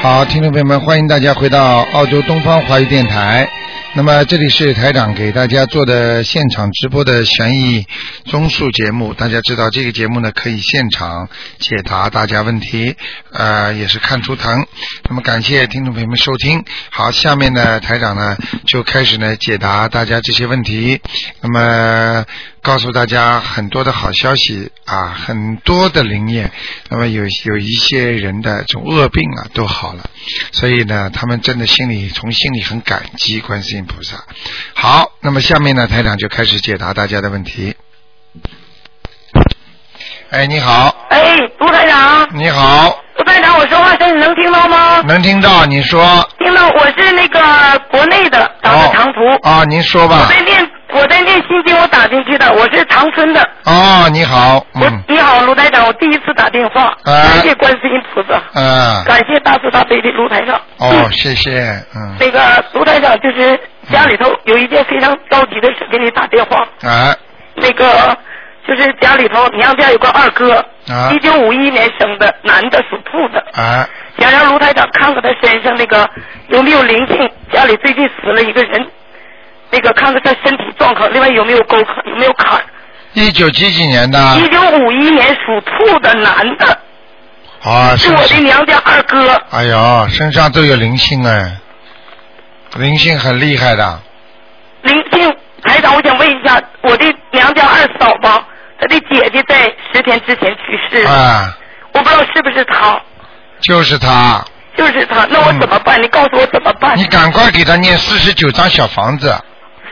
好，听众朋友们，欢迎大家回到澳洲东方华语电台。那么这里是台长给大家做的现场直播的悬疑综述节目。大家知道这个节目呢，可以现场解答大家问题，呃，也是看图腾。那么感谢听众朋友们收听。好，下面呢，台长呢就开始呢解答大家这些问题。那么告诉大家很多的好消息啊，很多的灵验。那么有有一些人的这种恶病啊都好了，所以呢，他们真的心里从心里很感激观世音菩萨。好，那么下面呢，台长就开始解答大家的问题。哎，你好，哎，卢台长，你好，卢台长，我说话声你能听到吗？能听到？你说。听到，我是那个国内的打的长途。啊，您说我吧。在练，我在念心经，我打进去的，我是长春的。哦，你好，我嗯，你好，卢台长，我第一次打电话，哎感谢观世音菩萨，嗯，感谢大慈大悲的卢台长。哦，嗯。谢谢，嗯，那个卢台长就是家里头有一件非常着急的事给你打电话，啊，那个就是家里头娘家有个二哥，啊。一九五一年生的，男的，属兔的。啊，想让卢台长看看他身上那个有没有灵性，家里最近死了一个人，那个看看他身体状况，另外有没有沟坎，有没有坎。一九几几年的？一九五一年属兔的男的，啊，是我的，娘家二哥，哎呦，身上都有灵性哎，灵性很厉害的，灵性台长，我想问一下，我的娘家二嫂吧，她的姐姐在十天之前去世。了，啊，我不知道是不是她，就是她，就是她，那我怎么办？你告诉我怎么办？你？赶快给她念四十九张小房子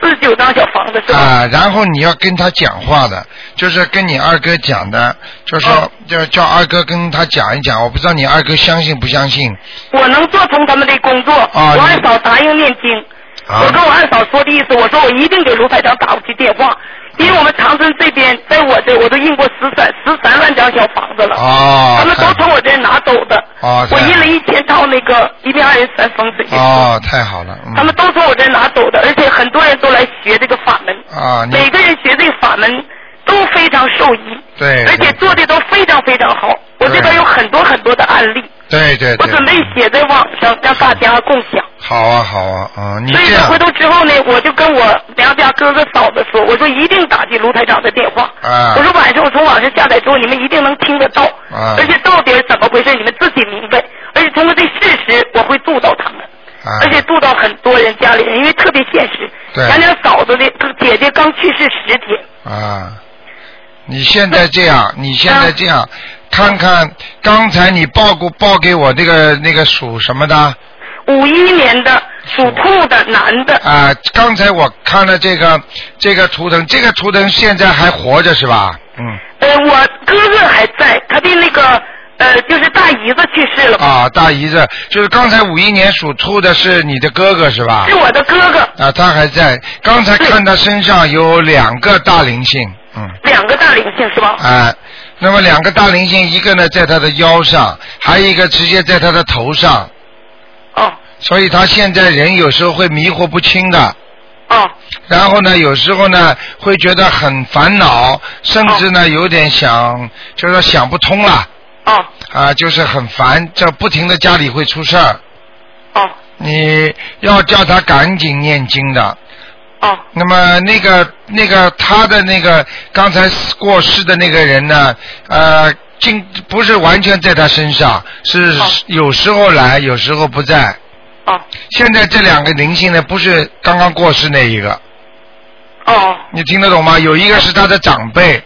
四十九张小房子是吧？啊，然后你要跟他讲话的，就是跟你二哥讲的，就说哦就叫二哥跟他讲一讲，我不知道你二哥相信不相信我能做成他们的工作，啊我二嫂答应念经。啊我跟我二嫂说的意思，我说我一定给卢台长打过去电话，因为我们长春这边，在我这我都印过十三十三万张小房子了，哦，他们都从我这拿走的。哦我印了一千套那个一遍二人三风水。哦，太好了，嗯他们都从我这拿走的，而且很多人都来学这个法门，每个人学这个法门都非常受益，对，而且做的都非常非常好。我这边有很多很多的案例，对对对，我准备写在网上让大家共享。好啊好啊啊，你所以说回头之后呢，我就跟我娘家哥哥嫂子说，我说一定打进卢台长的电话。啊我说晚上我从网上下载之后，你们一定能听得到。啊而且到底是怎么回事，你们自己明白。而且通过这事实，我会度到他们，啊，而且度到很多人家里人，因为特别现实。对娘家嫂子的姐姐刚去世十天，啊，你现在这样，你现在这啊样，看看刚才你报过报给我这个那个属什么的五一年的属兔的男的，啊？刚才我看了这个这个图腾，这个图腾现在还活着是吧？嗯。呃，我哥哥还在，他的那个呃，就是大姨子去世了，啊，大姨子，就是刚才五一年属兔的是你的哥哥是吧是？我的哥哥，啊，他还在。刚才看他身上有两个大灵性，嗯。两个大灵性是吧？啊，那么两个大灵性，一个呢在他的腰上，还有一个直接在他的头上，哦所以他现在人有时候会迷惑不清的。哦然后呢，有时候呢会觉得很烦恼，甚至呢有点想，就是说想不通了哦啊，就是很烦，这不停的家里会出事儿。哦你要叫他赶紧念经的。哦。那么那个那个他的那个刚才过世的那个人呢，呃，经不是完全在他身上，是哦。有时候来，有时候不在。哦。现在这两个灵性呢，不是刚刚过世那一个，哦。你听得懂吗？有一个是他的长辈，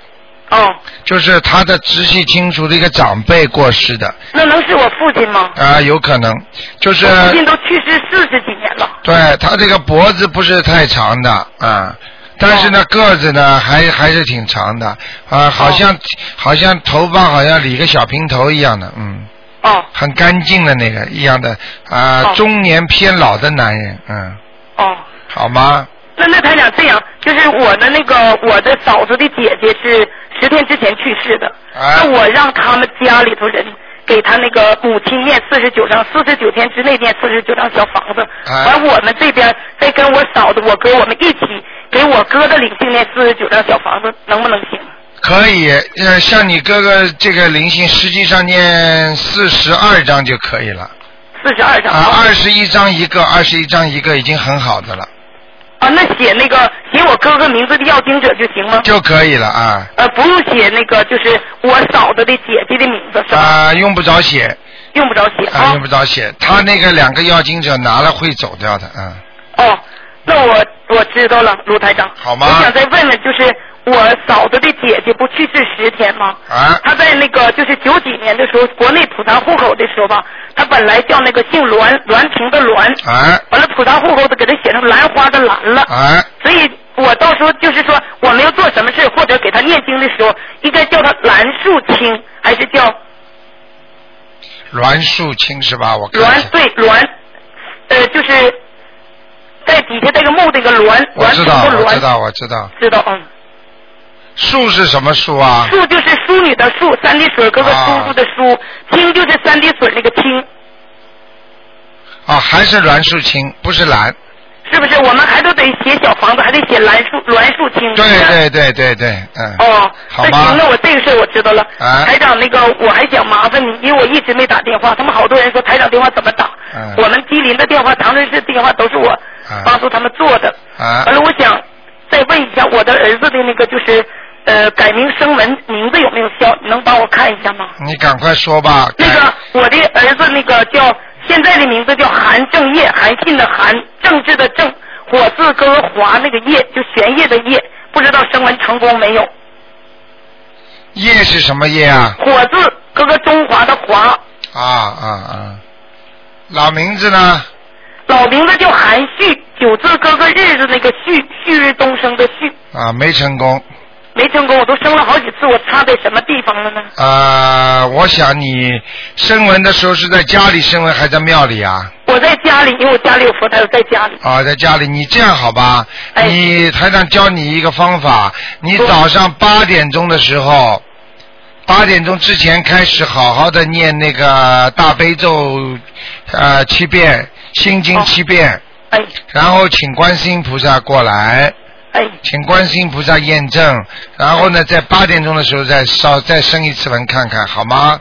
哦，就是他的直系亲属的一个长辈过世的，那能是我父亲吗？啊、有可能，就是我父亲都去世四十几年了。对他这个脖子不是太长的啊，但是呢个子呢还还是挺长的。啊，好像、好像头发好像理个小平头一样的，嗯，哦。很干净的那个一样的啊，哦。中年偏老的男人，嗯，哦，好吗？那那他俩这样，就是我的那个我的嫂子的姐姐是十天之前去世的，哎那我让他们家里头人给他那个母亲念四十九张，四十九天之内念四十九张小房子，哎完我们这边再跟我嫂子、我哥我们一起给我哥的灵性念四十九张小房子，能不能行？可以，呃，像你哥哥这个灵性，实际上念四十二章就可以了。四十二张。啊，二十一张一个，二十一张一个已经很好的了，啊，那写那个写我哥哥名字的要经者就行吗？就可以了啊呃，不用写那个，就是我嫂子的姐姐的名字是吧？啊，用不着写用不着写啊，啊用。不着写，他那个两个要经者拿了会走掉的，嗯，哦，那我我知道了，卢台长。好吗我想再问问，就是我嫂子的姐姐不去世十天吗？啊，她在那个就是九几年的时候，国内普查户口的时候吧，她本来叫那个姓栾，栾平的栾，哎完了普查户口的给她写成兰花的兰了。哎，所以我到时候就是说，我们要做什么事，或者给她念经的时候，应该叫她栾树清，还是叫栾树清是吧？我看栾？对栾，呃，就是在底下带个木那个栾，栾我知道，平的栾，我知道，我知道，知道嗯。树是什么树啊？树就是淑女的淑，三滴水哥哥啊叔叔的叔，清就是三滴水那个清，啊，还是栾树青，不是兰。是不是？我们还都得写小房子，还得写栾树栾树青。对对对对对，嗯。哦，好那行，那我这个事儿我知道了。啊台长，那个我还想麻烦你，因为我一直没打电话，他们好多人说台长电话怎么打？嗯我们吉林的电话、长春市电话都是我啊帮助他们做的。啊完了，我想再问一下我的儿子的那个就是呃改名声纹名字有没有效？你能帮我看一下吗？你赶快说吧。那个我的儿子那个叫现在的名字叫韩正业，韩信的韩，政治的政，火字哥哥华那个业，就玄烨的业，不知道声纹成功没有？业是什么业啊？火字哥哥中华的华，啊啊啊！老名字呢？老名字叫韩旭，九字哥哥日子那个旭，旭日东升的旭，啊，没成功。没成功，我都生了好几次，我差在什么地方了呢？啊，我想你声纹的时候是在家里声纹，还在庙里啊？我在家里，因为我家里有佛台，我在家里。啊，在家里。你这样好吧？哎你台长教你一个方法，你早上八点钟的时候，八点钟之前开始好好的念那个大悲咒，呃七遍，心经哦七遍，哎然后请观世音菩萨过来。哎，请观世音菩萨验证，然后呢，在八点钟的时候再烧再生一次文看看，好吗？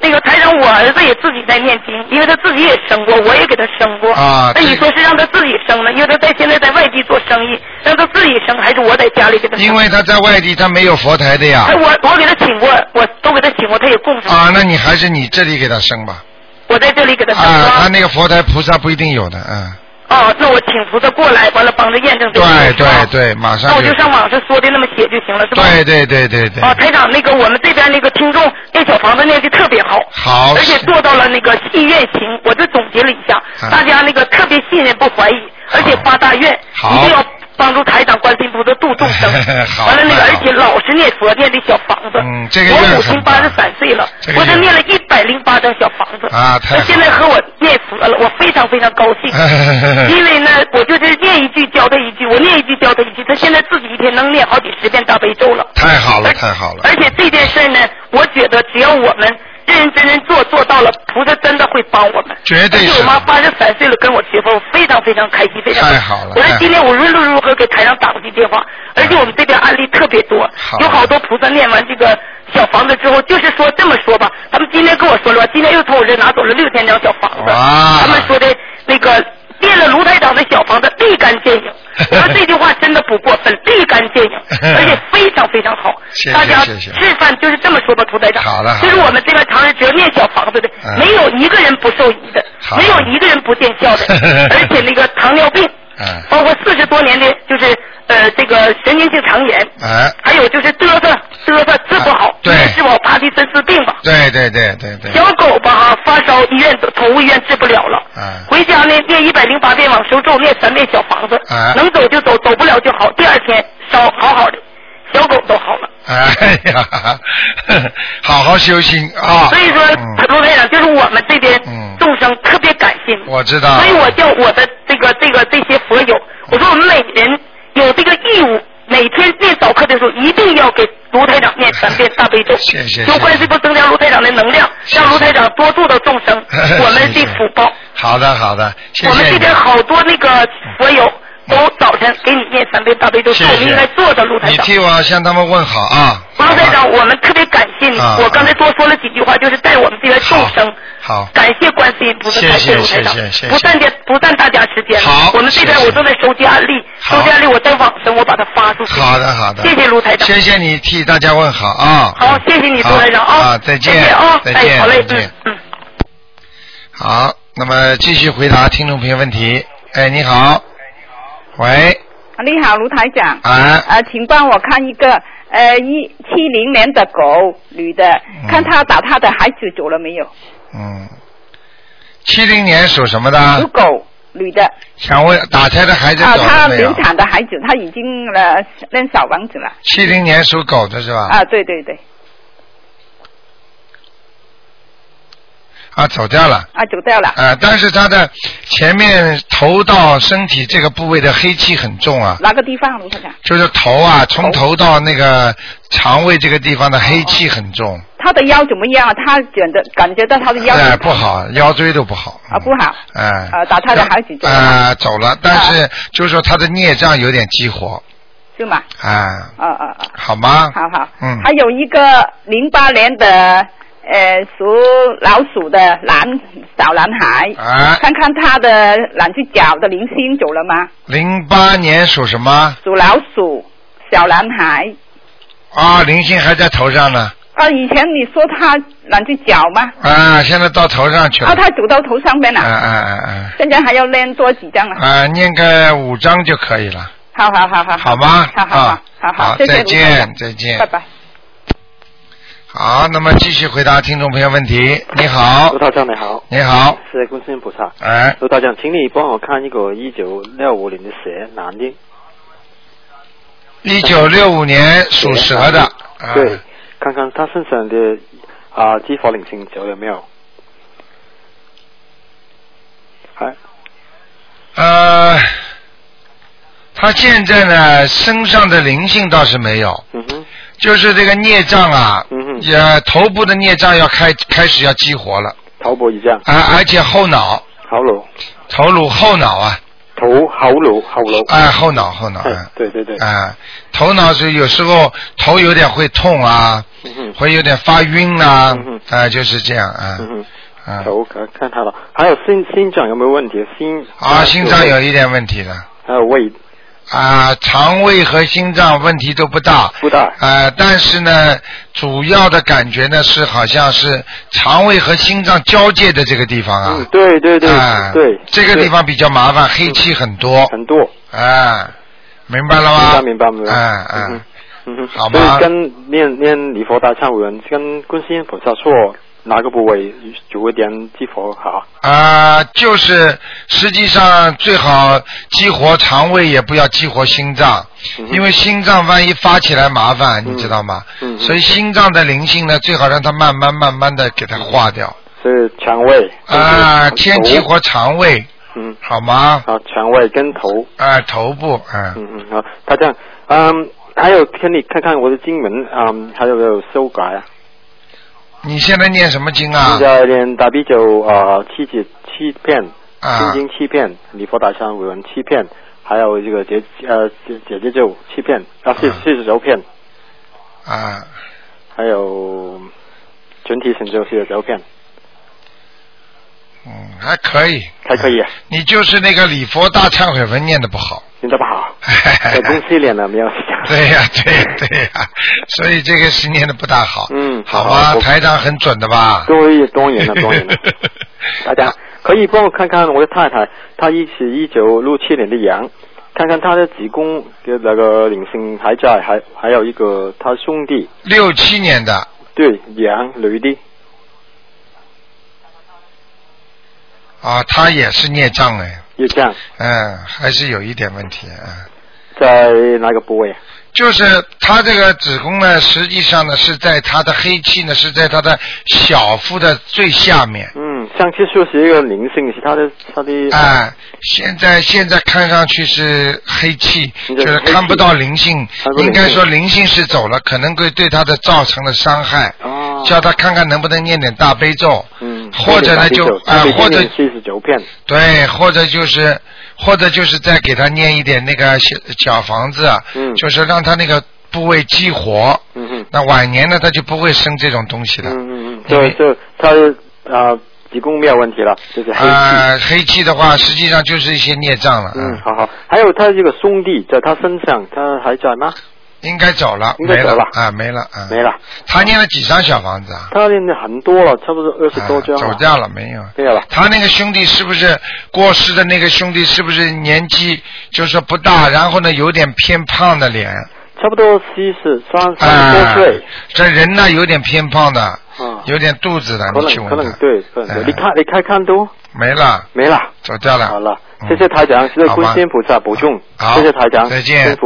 那个台长，我儿子也自己在念经，因为他自己也生过，我也给他生过。啊那你说是让他自己生呢？因为他在现在在外地做生意，让他自己生，还是我在家里给他生？因为他在外地，他没有佛台的呀哎，。我我给他请过，我都给他请过，他也供上。啊，那你还是你这里给他生吧。我在这里给他生啊，他。那个佛台菩萨不一定有的，嗯。哦，那我请菩萨过来，完了帮着验证这个。对对对，马上那我就上网上说的那么写就行了，是吧？对对对对对。哦，台长，那个我们这边那个听众那小房子念的特别好，好。而且做到了那个信愿行，我就总结了一下，啊大家那个特别信任不怀疑，而且发大愿，好一定要帮助台长观世音菩萨度众生。好完了那个，而且老是念佛念的小房子。嗯这个我母亲八十三岁了，这个我这念了一百零八张小房子。啊太好她现在和我念佛了，我非常非常高兴。因为呢，我就是念一句教他一句，我念一句教他一句。他现在自己一天能念好几十遍大悲咒了。太好了太好了而且这件事呢，我觉得只要我们认认真真做，做到了，菩萨真的会帮我们。绝对是我妈八十三岁了，跟我结婚，我非常非常开心，非常太好了我说今天我无论如何给台上打过去电话，而且我们这边案例特别多好，有好多菩萨念完这个小房子之后，就是说这么说吧，他们今天跟我说了，今天又从我这拿走了六千张小房子，哇他们说的那个。念了卢台长的小房子立竿见影，我说这句话真的不过分，立竿见影，而且非常非常好。大家谢谢吃饭就是这么说吧，涂台长。好了就是我们这边常人只要念小房子的，嗯没有一个人不受益的，没有一个人不见效的，而且那个糖尿病，嗯包括四十多年的，就是呃这个神经性肠炎，哎，还有就是嘚瑟嘚瑟治不好啊，对治不好帕金森氏病吧。对对对对对。小狗吧哈发烧，医院宠物医院治不了了。嗯回家呢念一百零八遍往生咒，念三遍小房子，嗯能走就走，走不了就好。第二天烧好好的，小狗都好了。哎呀，好好修心啊！所以说，嗯卢台长就是我们这边嗯众生特别感谢。我知道所以我叫我的这个这个这些佛友，我说我们每人有这个义务，每天念早课的时候一定要给卢台长念三遍大悲咒，谢谢求观世音增加卢台长的能量，让卢台长多度到众生，我们的福报。好的好的，谢谢。我们这边好多那个佛友都早晨给你念念三遍大悲咒，是我们应该做的，卢台长。你替我向他们问好啊。卢台长，我们特别感谢你。啊我刚才多说了几句话，就是带我们这些众生。好。感谢观世音菩萨，感谢卢台长不占点不占大家时间了。好我们这边我正在收集案例，收集案例我在网上我把它发出去。好的好的。谢谢卢台长。谢谢你替大家问好啊。好，谢谢你，卢台长啊。啊，再见啊，再见哎，好嘞，再嗯。好，那么继续回答听众朋友问题。哎，你好。喂，你好，卢台长。啊呃，请帮我看一个呃一七零年的狗女的，嗯看她打她的孩子走了没有？嗯，七零年属什么的属？狗女的想问打胎的孩子啊，走了没有？产的孩子，她已经了认小王子了。七零年属狗的是吧？啊，对对对，啊，走掉了。啊，走掉了。啊，但是他的前面头到身体这个部位的黑气很重啊，哪个地方，卢台长？就是头啊，从头到那个肠胃这个地方的黑气很重，他的腰怎么样啊？她觉得感觉到他的腰哎，不好，腰椎都不好。啊，不好。哎。呃，打他的孩子走了吗，啊，走了，但是就是说他的孽障有点激活，是吗？啊，啊啊啊！好吗？好好。嗯还有一个零八年的呃属老鼠的男小男孩，啊，看看他的两只脚的零星走了吗？零八年属什么？属老鼠小男孩。啊，零星还在头上呢，啊，以前你说他两只脚吗？啊，现在到头上去了。啊，他走到头上边了。啊啊啊啊！现在还要练多几张啊？啊，念个五张就可以了，好好好好。好吗？好好啊好好再见，再见。拜拜。好，那么继续回答听众朋友问题。你好。卢，道长你好，你好，是观世音菩萨。哎，卢道长，请你帮我看一个一九六五年的蛇男的。一九六五年属蛇的，啊对，看看他身上的啊激活灵性走了没有？还呃，他现在呢身上的灵性倒是没有，嗯哼就是这个孽障啊，嗯哼，也头部的孽障要开开始要激活了，头部一下，啊，而且后脑、头颅头颅、后脑啊，头后颅后颅。哎，后脑后脑，对对对，啊，头脑是有时候头有点会痛啊，嗯会有点发晕啊嗯，啊，就是这样啊，嗯，啊，头看看他了，还有心心脏有没有问题？心。啊，心脏有。一点问题的，还有胃啊，肠胃和心脏问题都不大，不大，呃，但是呢，主要的感觉呢是好像是肠胃和心脏交界的这个地方啊嗯，，对对对啊对，这个地方比较麻烦，黑气很多，很多。啊，明白了明吗？白明白明白。嗯嗯嗯，嗯哼，好吗所以跟念念礼佛大忏悔文，跟观世音菩萨说哪个部位有一点激活好？啊，就是实际上最好激活肠胃，也不要激活心脏，嗯因为心脏万一发起来麻烦，你知道吗？嗯嗯所以心脏的灵性呢，最好让它慢慢慢慢的给它化掉。所以肠胃啊，跟先激活肠胃，嗯，好吗？好，肠胃跟头，啊，头部，嗯，嗯嗯，好，他这样，嗯，还有请你看看我的经文，嗯，还有没有修改啊？你现在念什么经啊？现？在念大悲咒啊七节七片，啊。心经七片，礼佛大忏悔文七片，还有这个解呃解解结咒七片，啊四啊。四十九片，啊，还有全体成就四十九片，嗯，还可以，还可以啊，你就是那个礼佛大忏悔文念的不好。念的不好？对呀、对呀、对呀、所以这个是念的不大好。嗯好吧，好我台长很准的吧？对，多年了，多年了。大家可以帮我看看我的太太，她一是一九六七年的羊，看看她的子宫的那个灵性还在，还还有一个她兄弟，六七年的，对，羊女的，啊，他也是孽障哎，也这样，嗯，还是有一点问题啊。在哪个部位啊？就是他这个子宫呢，实际上呢是在他的黑气呢是在他的小腹的最下面。嗯，上次说是一个灵性，是他的他的哎、现在现在看上去是黑气，就是看不到灵性应该说灵性是走了，可能会对他的造成了伤害。哦，叫他看看能不能念点大悲咒。嗯或者呢就啊或者七十九片，对，或者就是或者就是再给他念一点那个小小房子，嗯就是让他那个部位激活，嗯嗯，那晚年呢他就不会生这种东西了。嗯嗯嗯，因为就就他啊子宫没有问题了，就是黑气。啊，黑气的话，实际上就是一些孽障了。嗯，好好，还有他这个兄弟在他身上，他还在吗？应该走了，没应该走了啊，没了啊，没。了，他念了几张小房子啊？他念的很多了，差不多二十多张啊走。掉了没有？对了，他那个兄弟是不是过世的那个兄弟？是不是年纪就是不大，然后呢有点偏胖的脸？差不多七十三三十啊多岁，，这人呢有点偏胖的，嗯，有点肚子的，可你去问可能对，可能对。哎你看你看看都没了，没了。走掉了。好了，嗯谢谢台长，谢谢观世音菩萨保重，好谢谢台长，再见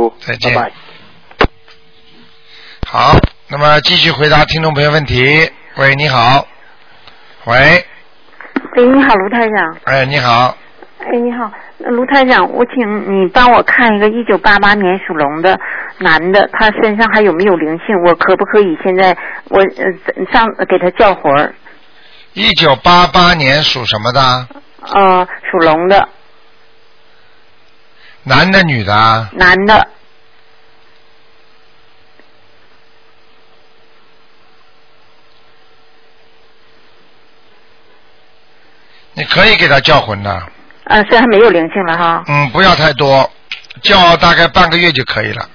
拜拜。好，那么继续回答听众朋友问题。喂，你好。喂，喂，你好，卢台长。哎，你好，哎，你好，呃卢台长，我请你帮我看一个一九八八年属龙的男的，他身上还有没有灵性？我可不可以现在我呃上给他叫魂儿？一九八八年属什么的？呃，属龙的男的女的啊？男的，你可以给他叫魂的，嗯，虽然没有灵性了哈。嗯，不要太多，叫大概半个月就可以了。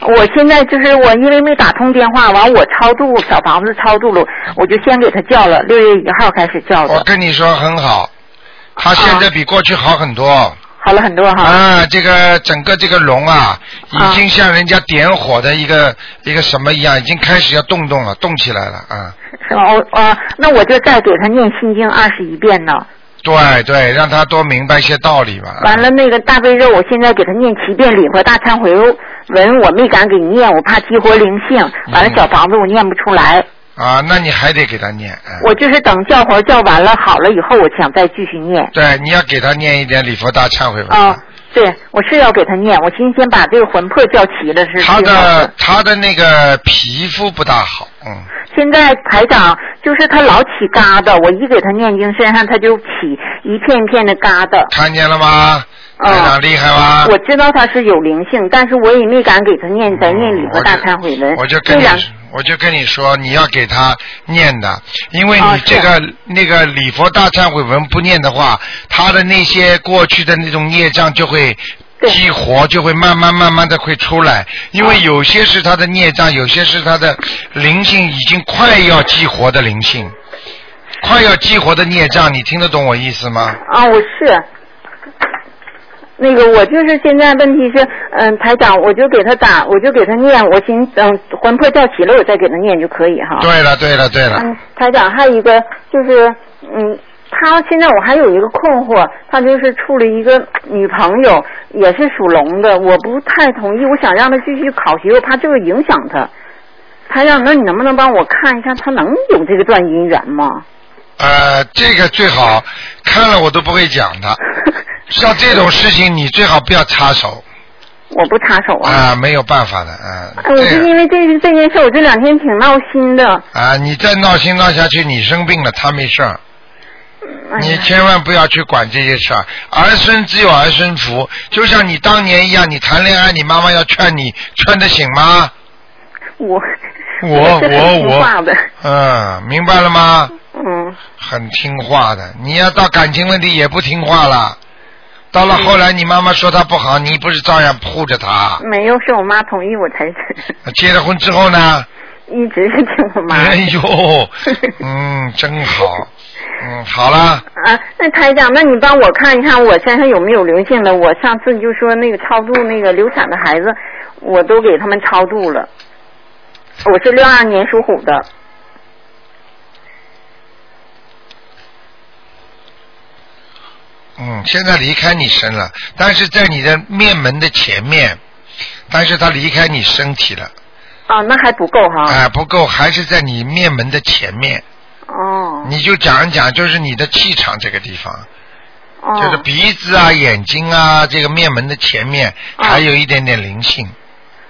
我现在就是我因为没打通电话，完我超度小房子超度了，我就先给他叫了，六月一号开始叫的我，跟你说很好，他现在比过去好很多。好了很多哈。啊，这个整个这个龙啊，已经像人家点火的一个一个什么一样，已经开始要动动了，动起来了啊！是吧？我啊，那我就再给他念心经二十一遍呢。对对，让他多明白一些道理吧。完了，那个大悲咒，我现在给他念七遍礼佛大忏悔文，我没敢给念，我怕激活灵性。完了，小房子我念不出来，啊，那你还得给他念。嗯我就是等叫魂叫完了好了以后，我想再继续念。对，你要给他念一点礼佛大忏悔文。啊、对，我是要给他念，我今天把这个魂魄叫齐了是他的他的那个皮肤不大好，嗯，现在排长就是他老起疙瘩，我一给他念经，身上他就起一片一片的疙瘩。看见了吗？哦台长厉害吧？我知道他是有灵性，但是我也没敢给他念再念礼佛大忏悔文。我就跟我就跟你说，你要给他念的，因为啊你这个、那个礼佛大忏悔文不念的话，他的那些过去的那种孽障就会激活，就会慢慢慢慢的会出来。因为有些是他的孽障，有些是他的灵性已经快要激活的灵性，快要激活的孽障，你听得懂我意思吗？啊，我是。那个，我就是现在问题是，嗯，台长，我就给他打，我就给他念，我寻等魂魄叫齐了，我再给他念就可以哈。对了，对了，对了，嗯，台长，还有一个就是，嗯，他现在我还有一个困惑，他就是处了一个女朋友，也是属龙的，我不太同意，我想让他继续考学，我怕这个影响他。台长，那你能不能帮我看一下，他能有这个段姻缘吗？呃，这个最好看了我都不会讲的。像这种事情，你最好不要插手我不插手啊。啊，没有办法的，啊，哎，我就因为这这件事，我这两天挺闹心的。啊，你再闹心闹下去，你生病了，他没事儿，你千万不要去管这些事儿。儿孙自有儿孙福，就像你当年一样，你谈恋爱，你妈妈要劝你，劝得醒吗？我我我我嗯，明白了吗？嗯，很听话的，你要到感情问题也不听话了。到了后来，你妈妈说他不好，你不是照样护着他？没有，是我妈同意我才结了婚之后呢？一直是听我妈。哎呦，嗯，真好，嗯，好了，啊，那台长，那你帮我看一看我身上有没有灵性的？我上次就说那个超度那个流产的孩子，我都给他们超度了。我是六二年属虎的，嗯，现在离开你身了，但是在你的面门的前面，但是他离开你身体了，啊，那还不够哈。哎、不够，还是在你面门的前面，哦。你就讲一讲，就是你的气场这个地方，哦。就是鼻子啊、眼睛啊，这个面门的前面哦还有一点点灵性，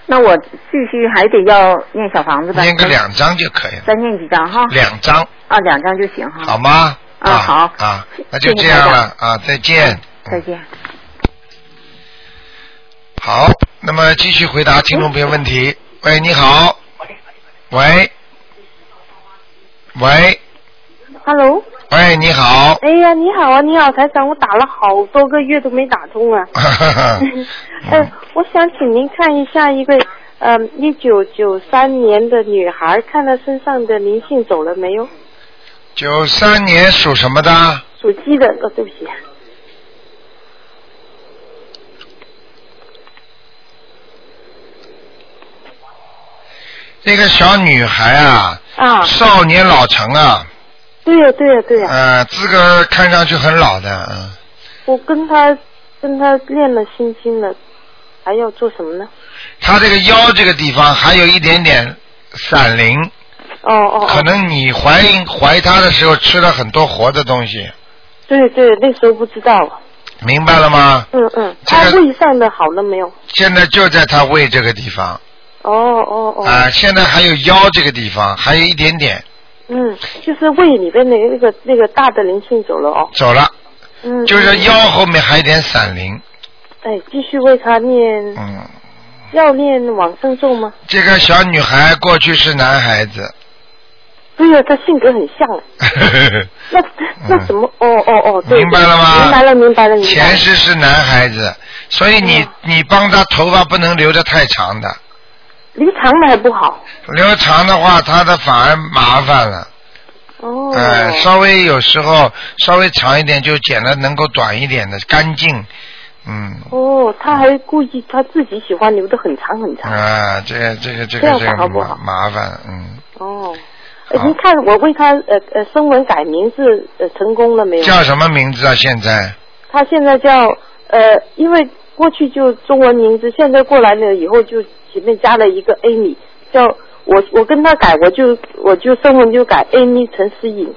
那我继续还得要念小房子吧？念个两张就可以了，再念几张哈？两张啊，两张就行哈。好吗？啊好啊，那就这样了啊，再见。再见。好，那么继续回答听众朋友问题。喂，你好。喂。喂，Hello，喂，你好。哎呀，你好啊，你好，台长，我打了好多个月都没打通啊。呃，我想请您看一下一个，嗯、一九九三年的女孩，看她身上的灵性走了没有？九三年属什么的？属鸡的，哦，对不起。这个小女孩啊，啊，少年老成啊，对呀、对呀、对呀、呃，资格看上去很老的，嗯，我跟她跟她练了心经了，还要做什么呢？她这个腰这个地方还有一点点闪灵，哦哦哦，可能你怀孕怀他的时候吃了很多活的东西，对对，那时候不知道。明白了吗？嗯嗯，他胃上的好了没有？现在就在他胃这个地方哦哦哦。啊、现在还有腰这个地方还有一点点嗯，就是胃里边那个那个那个大的灵性走了哦。走了，嗯。就是腰后面还有点散灵，哎，继续为他念，嗯，要念往生咒吗？这个小女孩过去是男孩子，对呀、他性格很像。那那怎么？哦哦哦，明白了吗明白了，明白了。前世是男孩子，所以你你帮他头发不能留的太长的，留长的还不好。留长的话他的反而麻烦了。哦。呃，稍微有时候稍微长一点就剪了，能够短一点的，干净。嗯，哦，他还故意他自己喜欢留的很长很长。啊，这个这个这个这个不好麻烦，嗯，哦。呃您看我为他呃呃声纹改名字呃成功了没有？叫什么名字啊？现在他现在叫呃，因为过去就中文名字，现在过来了以后就前面加了一个 Amy，叫我我跟他改，我就我就声纹就改 Amy 陈思颖，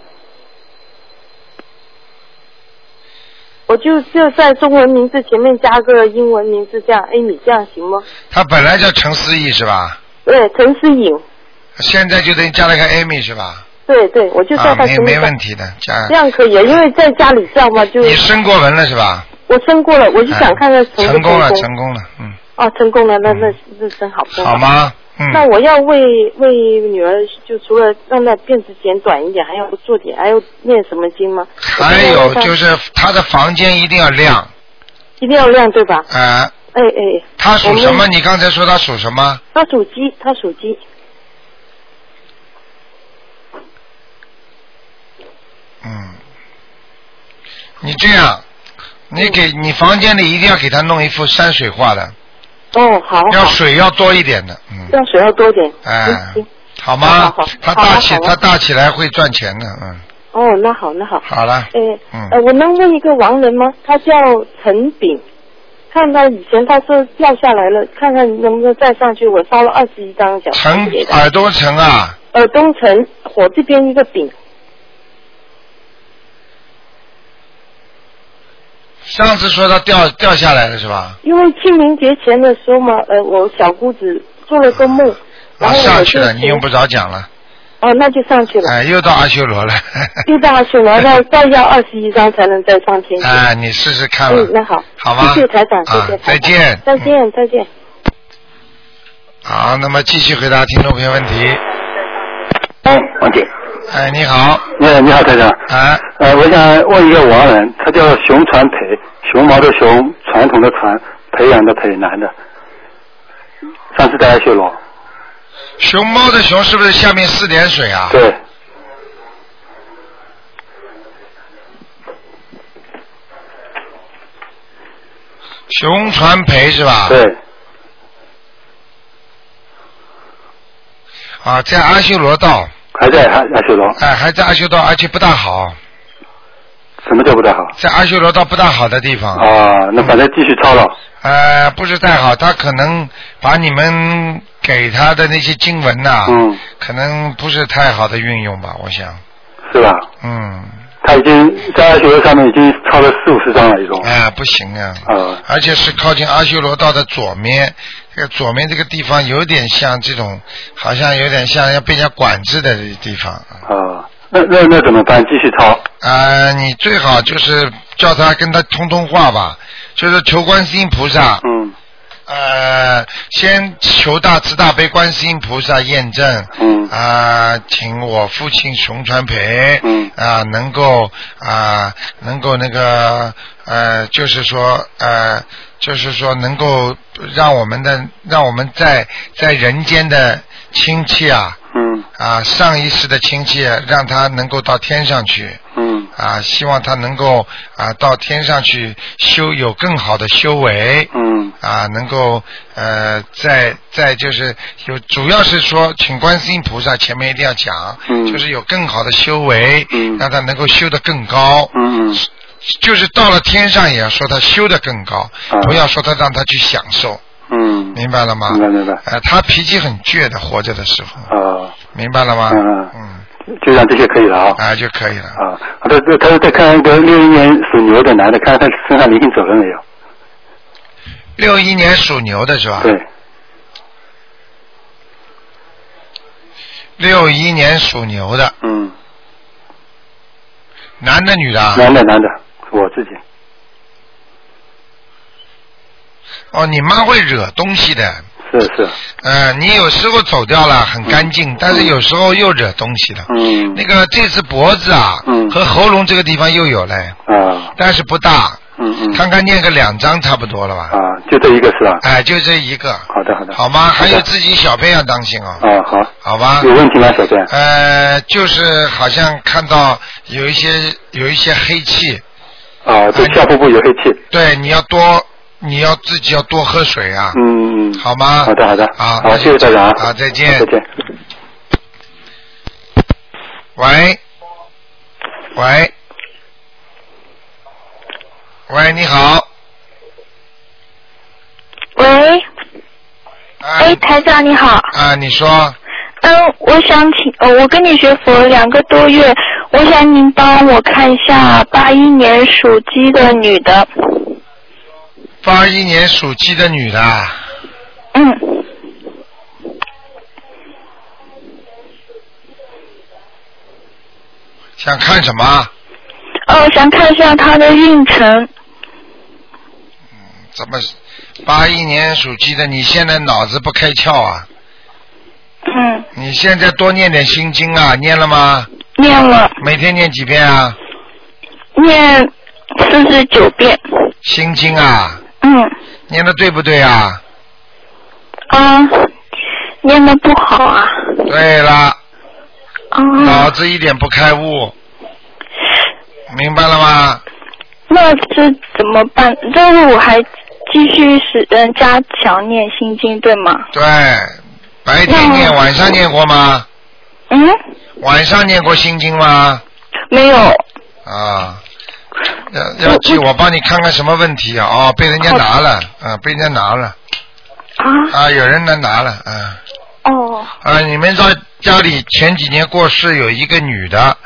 我就就在中文名字前面加个英文名字，这样 Amy 这样行吗？他本来叫陈思义是吧？对，陈思颖，现在就等于加了个 Amy 是吧？对对，我就叫啊，没没问题的，加这。样可以啊，因为在家里叫嘛，就你升过文了是吧？我生过了，我就想看看哎成不成功了，功成功了，嗯，哦，成功了，那那那真好，真好吗？嗯，那我要为为女儿，就除了让她辫子剪短一点，还要做点，还要念什么经吗？还有就是她的房间一定要亮，一定要亮，对吧？啊、哎哎，她属什么？你刚才说她属什么？她属鸡，她属鸡。嗯，你这样，你给你房间里一定要给他弄一幅山水画的，哦，好，要，水要多一点的，嗯，要水要多点。哎好吗？他大起他大起来会赚钱的，嗯，哦，那好，那好。好了，哎，嗯呃，我能问一个亡人吗？他叫陈炳，看他以前他说掉下来了，看看能不能再上去。我烧了二十一张小陈。耳朵陈啊，耳，东城火这边一个丙，上次说他掉掉下来了是吧？因为清明节前的时候嘛，呃，我小姑子做了个梦，然啊，后我就上去了，你用不着讲了，哦，那就上去了，哎，又到阿修罗了，又到去了，那再要二十一张才能再上天去。哎，你试试看吧嗯，，那好，好吗？谢谢台长，谢啊谢台长，再见，再见，再见。好，那么继续回答听众朋友问题。哎，王姐，哎，你好，哎，你好，台长。哎，呃，我想问一个亡人，他叫熊传培，熊猫的熊，传统的传，培养的培，男的。上次在阿修罗。熊猫的熊是不是下面四点水啊？对，熊传培是吧？。对，啊，在阿修罗道，还在阿阿修罗。哎，还在阿修罗，而且不大好，什么叫不大好？在阿修罗道不大好的地方。啊，那反正继续抄了。呃，不是太好，他可能把你们给他的那些经文呐、嗯，可能不是太好的运用吧，我想，是吧？嗯，他已经在阿修罗上面已经抄了四五十张了，一共。哎，不行啊，啊，而且是靠近阿修罗道的左面，这个左面这个地方有点像这种，好像有点像要被人家管制的地方。啊，那那那怎么办？继续抄？啊，你最好就是叫他跟他通通话吧，就是求观世音菩萨。嗯。呃，先求大慈大悲观世音菩萨验证。嗯。啊，请我父亲熊传培。嗯。啊，能够啊，能够那个呃，就是说呃，就是说能够让我们的让我们在在人间的亲戚啊。嗯。啊，上一世的亲戚，让他能够到天上去。嗯。啊，希望他能够啊到天上去修有更好的修为。嗯。啊，能够呃，在在就是有，主要是说，请观世音菩萨前面一定要讲，嗯就是有更好的修为，嗯让他能够修得更高。嗯嗯就是到了天上也要说他修得更高，啊不要说他让他去享受，嗯。明白了吗？明白明白。呃，他脾气很倔的，活着的时候，啊，明白了吗？嗯嗯，就让这些可以了啊。啊就可以了。啊，好的，这他再看一个六一年属牛的男的，看看他身上灵性走了没有？六一年属牛的是吧？对，六一年属牛的，嗯，男的女的啊？男的男的，我自己。哦，你妈会惹东西的。是是。呃，你有时候走掉了很干净，但是有时候又惹东西了。嗯。那个这次脖子啊，嗯和喉咙这个地方又有嘞，啊，但是不大。嗯嗯。看看念个两张差不多了吧？啊，就这一个是吧？哎，就这一个。好的好的。好吗？还有自己小便要当心哦。啊好。好吧。有问题吗，小便？呃，就是好像看到有一些有一些黑气。啊，对下腹部有黑气。对，你要多，你要自己要多喝水啊。嗯嗯。好吗？好的好的。好，好，谢谢大家啊。好，再见。再见。喂，喂，喂，你好。喂，哎，台长你好。啊，你说。嗯，我想请，呃，我跟你学佛两个多月，我想您帮我看一下八一年属鸡的女的。八一年属鸡的女的。嗯。想看什么？哦，想看一下她的运程。怎么？八一年属鸡的，你现在脑子不开窍啊？嗯。你现在多念点心经啊，念了吗？念了。每天念几遍啊？念四十九遍。心经啊？嗯。念的对不对啊？啊，念的不好啊。对了。哦。脑子一点不开悟，明白了吗？那这怎么办？这个我还继续是嗯加强念心经对吗？对，白天念，晚上念过吗？嗯。晚上念过心经吗？没有。啊，要要记我帮你看看什么问题啊？哦，被人家拿了，啊，被人家拿了。啊。啊，有人来拿了，啊。哦。啊，你们到家里前几年过世有一个女的。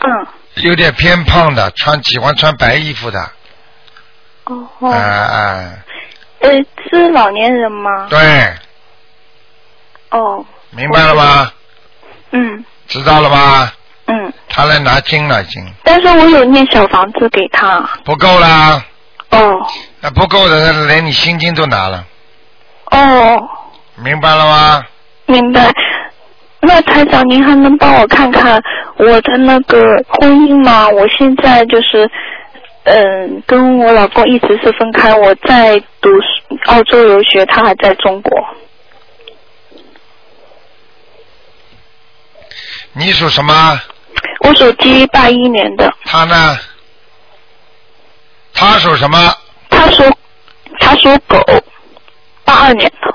嗯。有点偏胖的，穿喜欢穿白衣服的。哦。啊啊。呃，是老年人吗？对，哦。明白了吗？嗯知道了吧？嗯。他来拿经了，已经但是我有念小房子给他。不够啦。哦。那不够的，那连你心经都拿了，哦，明白了吗？明白。那台长，您还能帮我看看我的那个婚姻吗？我现在就是，嗯，跟我老公一直是分开，我在读书澳洲留学，他还在中国。你属什么？我属鸡，八一年的。他呢？他属什么？他属他属狗，八二年的。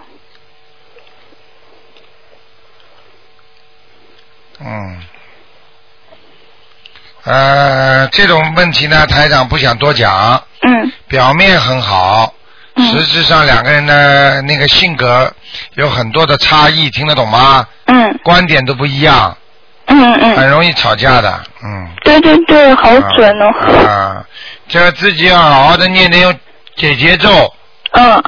嗯，呃，这种问题呢，台长不想多讲。嗯。表面很好，实质上两个人的那个性格有很多的差异，听得懂吗？嗯。观点都不一样，嗯嗯。很容易吵架的，嗯。对对对，好准哦。啊，这个自己要好好的念点解节奏。嗯。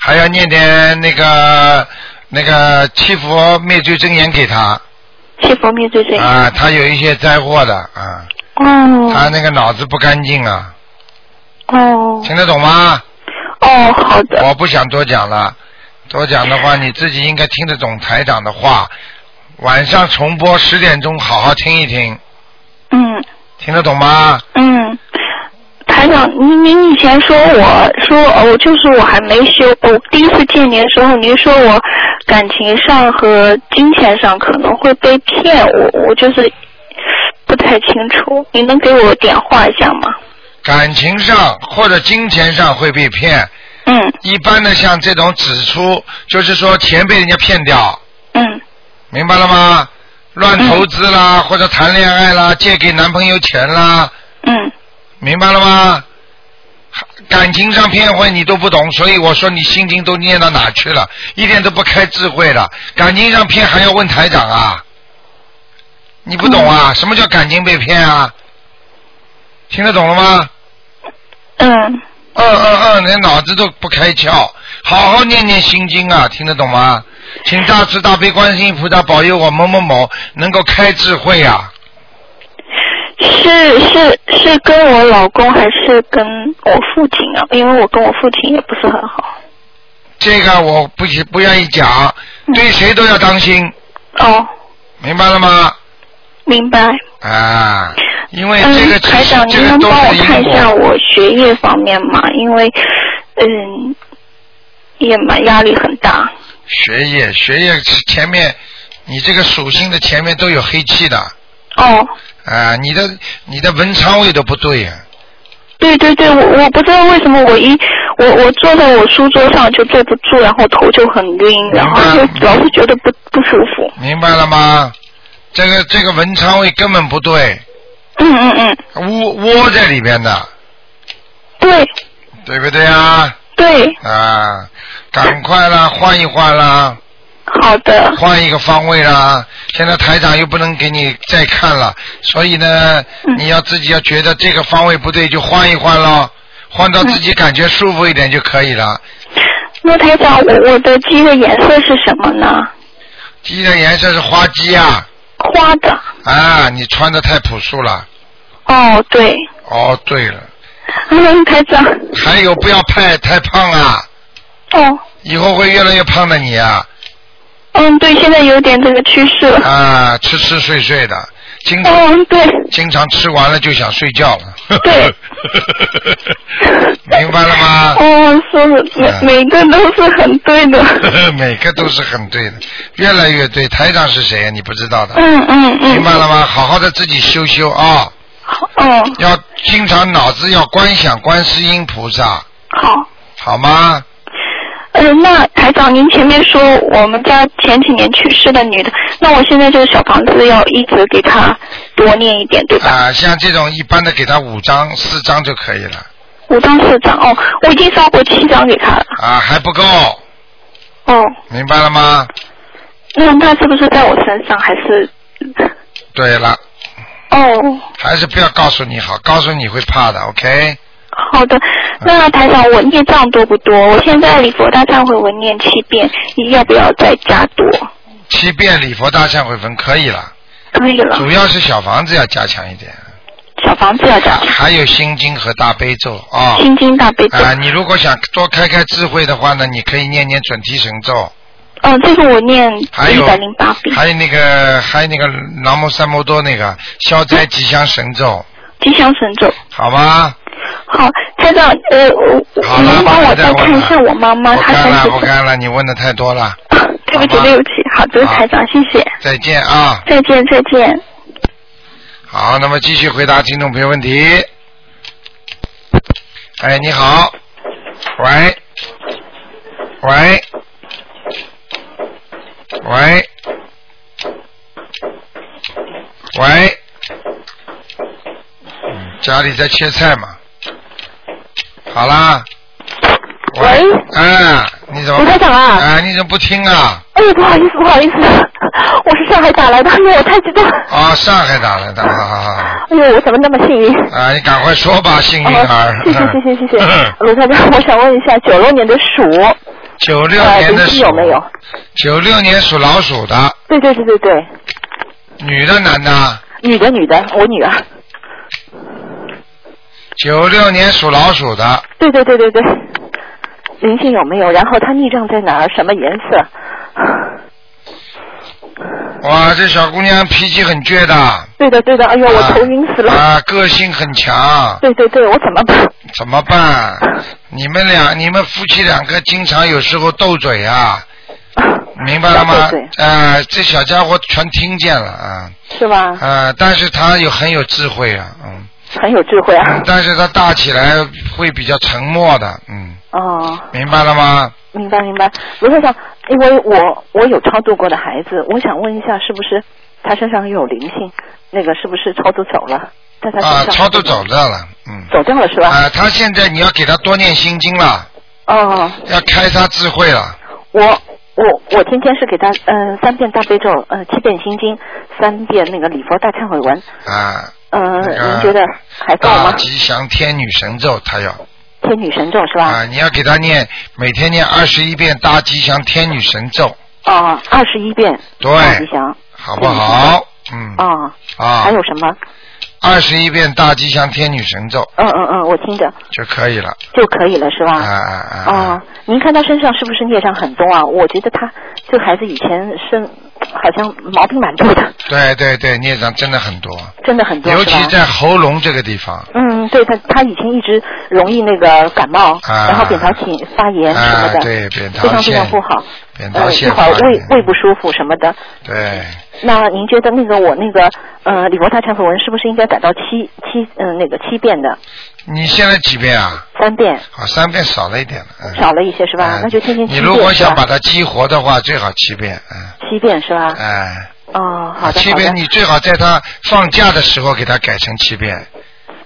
还要念点那个那个七佛灭罪真言给他。七佛灭罪真言。啊，他有一些灾祸的啊，哦他那个脑子不干净啊，哦听得懂吗？哦，好的。我不想多讲了，多讲的话你自己应该听得懂台长的话。晚上重播十点钟，好好听一听，嗯听得懂吗？嗯，台长，您您以前说我说呃我就是我还没修，我第一次见您的时候，您说我感情上和金钱上可能会被骗，我我就是不太清楚，您能给我点化一下吗？感情上或者金钱上会被骗。嗯。一般的像这种指出，就是说钱被人家骗掉。嗯。明白了吗？乱投资啦，或者谈恋爱啦，借给男朋友钱啦。嗯。明白了吗？感情上骗婚你都不懂，所以我说你心经都念到哪去了？一点都不开智慧了。感情上骗还要问台长啊？你不懂啊？什么叫感情被骗啊？听得懂了吗？嗯。嗯嗯嗯，连脑子都不开窍，好好念念心经啊，听得懂吗？请大慈大悲观世音菩萨保佑我某某某能够开智慧啊！是是是跟我老公还是跟我父亲啊？因为我跟我父亲也不是很好。这个我不不愿意讲，对谁都要当心。哦。明白了吗？明白。啊，因为这个嗯，台长，这个都您能帮我看一下。我学业方面吗？因为嗯，也蛮压力很大。学业学业是前面，你这个属性的前面都有黑气的。哦。啊，你的你的文昌位都不对呀、对对对，我我不知道为什么我一我我坐在我书桌上就坐不住，然后头就很晕，然后就老是觉得不不舒服。明白了吗？这个这个文昌位根本不对。嗯嗯嗯。窝窝在里边的。对。对不对啊？对。啊，赶快啦，换一换啦。好的。换一个方位啦。现在台长又不能给你再看了，所以呢，嗯你要自己要觉得这个方位不对，就换一换咯，换到自己感觉舒服一点就可以了。那台长，我我的鸡的颜色是什么呢？鸡的颜色是花鸡啊。花的。啊，你穿的太朴素了。哦，对。哦，对了，嗯，台长。还有不要太太胖啊，哦。以后会越来越胖的你啊。嗯，对，现在有点这个趋势了。啊，吃吃睡睡的，经常、嗯，对，经常吃完了就想睡觉了。对。明白了吗？哦，说的每每个都是很对的。每个都是很对的，越来越对。台长是谁啊？你不知道的。嗯嗯嗯。明白了吗？好好的自己修修啊。嗯。要经常脑子要观想观世音菩萨。好。好吗？嗯，那台长，您前面说我们家前几年去世的女的，那我现在这个小房子要一直给她多念一点，对吧？啊，像这种一般的给她五张、四张就可以了。五张四张哦，我已经烧过七张给她了。啊，还不够。哦。明白了吗？那她是不是在我身上，还是？对了，哦，还是不要告诉你好，告诉你会怕的，OK？好的。那台长，我念账多不多？我现在礼佛大忏悔文念七遍，你要不要再加多？七遍礼佛大忏悔文可以了，可以了。主要是小房子要加强一点。小房子要加强。还有心经和大悲咒啊。心经大悲咒。啊，你如果想多开开智慧的话呢，你可以念念准提神咒，哦，这个我念还有一百零八遍。还有那个还有那个南无三摩多那个消灾吉祥神咒，吉祥神咒。好吗？好，台长，呃，我您帮我不再看一下我妈妈，不看了她三十不看了，你问的太多了，对不起，对不起，好的，台长，谢谢，再见啊。再见，再见。好，那么继续回答听众朋友问题。哎，你好，喂，喂，喂，喂，嗯，家里在切菜嘛？好啦。喂。哎，你怎么？卢台长啊哎，你怎么不听啊？哎呦，不好意思，不好意思，我是上海打来的，因为，我太激动了。啊，上海打来的，好好好。哎呦，我怎么那么幸运？啊，你赶快说吧，幸运儿。哦谢谢谢谢谢谢，卢台长，我想问一下，九六年的鼠，九六年的有没有？九六年属老鼠的，对对对对对，女的男的？女的女的，我女儿。九六年属老鼠的，对对对对对，灵性有没有？然后她逆障在哪儿？什么颜色？哇，这小姑娘脾气很倔的。对的对的，哎呦，我头晕死了。啊，个性很强。对对对，我怎么办？怎么办？你们俩，你们夫妻两个经常有时候斗嘴啊，明白了吗？啊，这小家伙全听见了啊。是吧？啊，但是他有很有智慧啊，嗯。很有智慧啊。但是他大起来会比较沉默的，嗯。哦。明白了吗？明白明白，罗先生，因为我我有超度过的孩子，我想问一下，是不是他身上有灵性？那个是不是超度走了？在他身上。啊，超度走掉了，嗯。走掉了是吧？啊，他现在你要给他多念心经了。哦。要开他智慧了。我我我天天是给他嗯三遍大悲咒，呃七遍心经，三遍那个礼佛大忏悔文。啊。嗯，您觉得还够吗？大吉祥天女神咒，他要。天女神咒是吧？啊，你要给他念，每天念二十一遍大吉祥天女神咒。哦，二十一遍。对。大吉祥。好不好？嗯。啊。啊。还有什么？二十一遍大吉祥天女神咒。嗯嗯嗯，我听着。就可以了。就可以了是吧？啊啊啊！哦，您看他身上是不是孽障很多啊？我觉得他这个孩子以前生好像毛病蛮多的。对对对，孽障真的很多。真的很多。尤其在喉咙这个地方。嗯，对他，他以前一直容易那个感冒，然后扁桃体发炎什么的，对扁桃非常非常不好。扁桃腺一会儿胃胃不舒服什么的。对。那您觉得那个我那个呃李伯大忏悔文是不是应该改到七七嗯那个七遍的？你现在几遍啊？三遍。好，三遍少了一点了。嗯、少了一些是吧？那就天天七遍。你如果想把它激活的话，最好七遍。嗯。七遍是吧？哎。哦，好的七遍，你最好在他放假的时候给他改成七遍。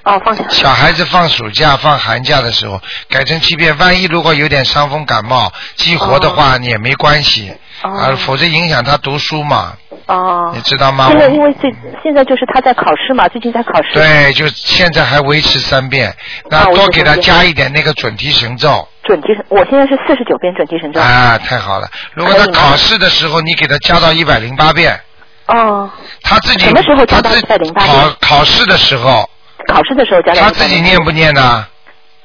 哦，放假。小孩子放暑假、放寒假的时候改成七遍，万一如果有点伤风感冒，激活的话你也没关系，啊，否则影响他读书嘛。哦。你知道吗？现在因为最现在就是他在考试嘛，最近在考试。对，就现在还维持三遍，那多给他加一点那个准提神咒。准提神，我现在是四十九遍准提神咒。啊，太好了！如果他考试的时候，你给他加到一百零八遍。哦。他自己什么时候加到一百零八遍？考考试的时候。考试的时候加到。他自己念不念呢？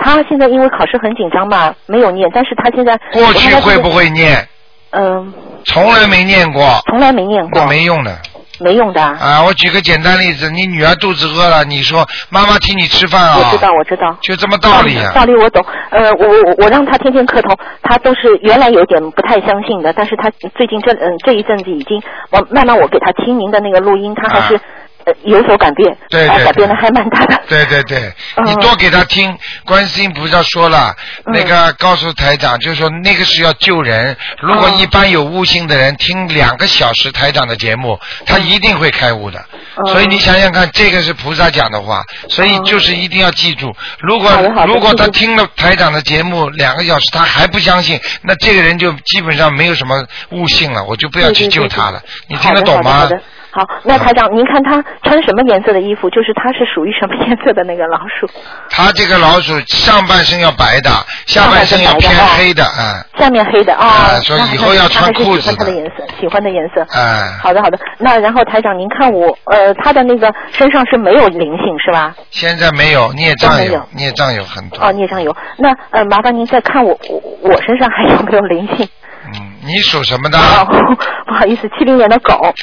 他现在因为考试很紧张嘛，没有念，但是他现在。过去会不会念？嗯。从来没念过。从来没念过。那没用的。没用的。啊，我举个简单例子，你女儿肚子饿了，你说妈妈替你吃饭啊。我知道，我知道。就这么道理啊。道理我懂，呃，我我我让他天天磕头，他都是原来有点不太相信的，但是他最近这嗯这一阵子已经，我慢慢我给他听您的那个录音，他还是。呃，有所改变，对对，改变的还蛮大的。对对对，你多给他听，观世音菩萨说了，那个告诉台长，就是说那个是要救人。如果一般有悟性的人听两个小时台长的节目，他一定会开悟的。所以你想想看，这个是菩萨讲的话，所以就是一定要记住。如果如果他听了台长的节目两个小时，他还不相信，那这个人就基本上没有什么悟性了，我就不要去救他了。你听得懂吗？好，那台长，您看他穿什么颜色的衣服？就是他是属于什么颜色的那个老鼠？他这个老鼠上半身要白的，下半身要偏黑的，嗯。下面黑的啊。说以后要穿裤子。喜欢他的颜色，喜欢的颜色。哎。好的，好的。那然后台长，您看我呃，他的那个身上是没有灵性是吧？现在没有，孽障有，孽障有很多。哦，孽障有。那呃，麻烦您再看我我我身上还有没有灵性？嗯，你属什么的？不好意思，七零年的狗。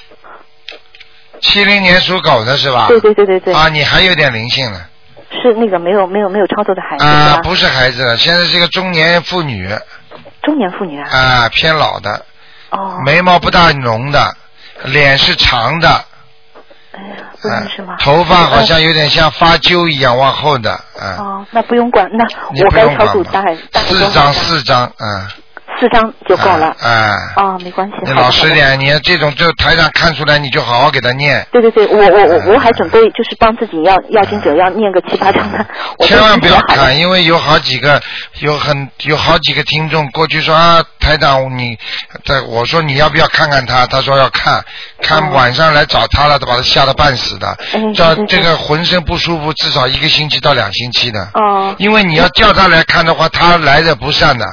七零年属狗的是吧？对对对对对。啊，你还有点灵性呢。是那个没有没有没有操作的孩子啊，不是孩子，现在是个中年妇女。中年妇女啊。啊，偏老的。哦。眉毛不大浓的，脸是长的。哎呀，不认识吗？头发好像有点像发揪一样往后的，嗯。哦，那不用管，那我该操作大概四张四张，嗯。四张就够了。哎。哦，没关系。你老实点，你这种就台上看出来，你就好好给他念。对对对，我我我我还准备就是帮自己要要经者要念个七八张的。千万不要看，因为有好几个有很有好几个听众过去说啊，台长你，在我说你要不要看看他？他说要看，看晚上来找他了，都把他吓得半死的，这这个浑身不舒服，至少一个星期到两星期的。哦。因为你要叫他来看的话，他来的不善的。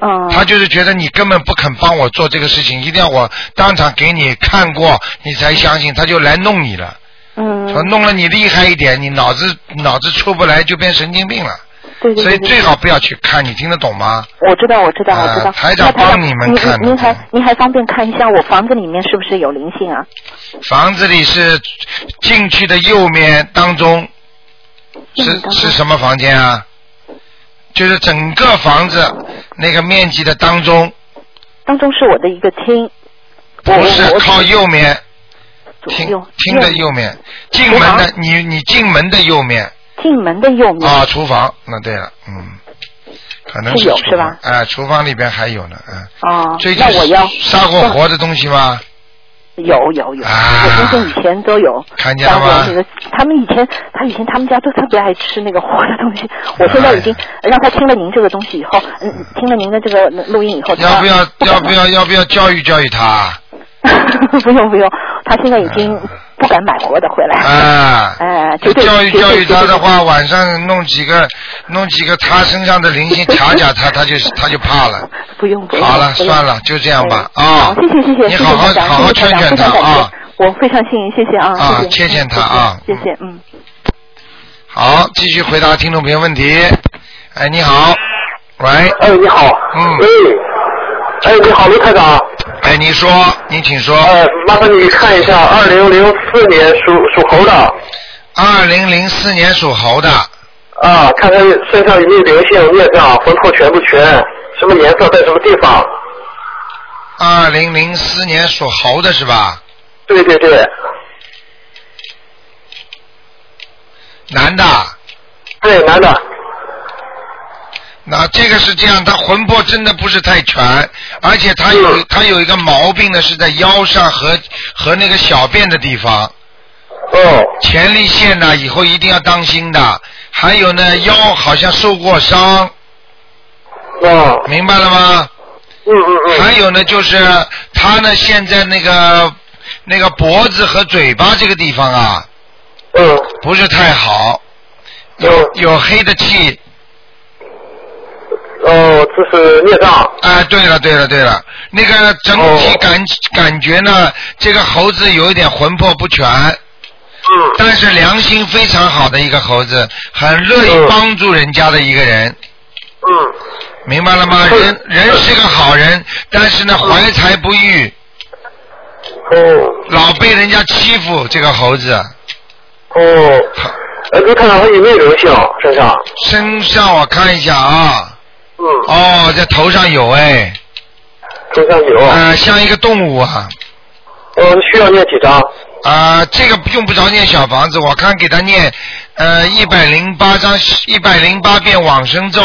嗯。他就是觉得你根本不肯帮我做这个事情，一定要我当场给你看过，你才相信，他就来弄你了。嗯。说弄了你厉害一点，你脑子脑子出不来就变神经病了。对对对所以最好不要去看，你听得懂吗？我知道，我知道，我知道。啊台长帮你们看您您还您还方便看一下我房子里面是不是有灵性啊？房子里是进去的右面当中是是什么房间啊？就是整个房子那个面积的当中，当中是我的一个厅，不是靠右面，厅厅的右面，进门的你你进门的右面进门的右面。啊，厨房。那对了，嗯，可能是有是吧房哎，厨房里边还有呢，嗯。哦，最近那我要杀过活的东西吗？有有有，啊。我先生以前都有。看见了吗？那个，他们以前他以前他们家都特别爱吃那个活的东西。我现在已经哎让他听了您这个东西以后，嗯，听了您的这个录音以后，要不要他要不要要不要教育教育他？不用不用，他现在已经不敢买活的回来。啊，哎，绝对教育教育他的话，晚上弄几个弄几个他身上的灵性 卡卡他，他就他就怕了。不用不用。好了，算了，就这样吧哎啊好，。谢谢谢谢，谢谢你好好好劝劝他啊。我非常幸运，谢谢啊，啊谢谢谢谢他啊谢谢，嗯。好，继续回答听众朋友问题。哎，你好，喂，哎，你好。嗯。喂。哎，你好，卢台长。哎，你说，你请说。呃，麻烦你看一下，二零零四年属属猴的。二零零四年属猴的。啊，看看身上有没有灵性、孽障、魂魄全不全，什么颜色，在什么地方？二零零四年属猴的是吧？对对对。男的。对，男的。那这个是这样，他魂魄真的不是太全，而且他有、他有一个毛病呢，是在腰上和和那个小便的地方。哦。前列腺呢，以后一定要当心的。还有呢，腰好像受过伤。哦。明白了吗？嗯嗯嗯。还有呢，就是他呢，现在那个那个脖子和嘴巴这个地方啊，嗯，不是太好，有有黑的气。哦，这是孽障。啊，对了对了对了，那个整体感、感觉呢，这个猴子有一点魂魄不全。嗯。但是良心非常好的一个猴子，很乐意帮助人家的一个人。嗯。明白了吗？人人是个好人，但是呢，怀才不遇。哦。老被人家欺负，这个猴子。哦。呃，你看看，他有没有灵性身上？身上我看一下啊。嗯。哦，在头上有哎。头上有。呃，像一个动物啊。嗯，需要念几张？啊、这个用不着念小房子，我看给他念呃一百零八张，一百零八遍往生咒。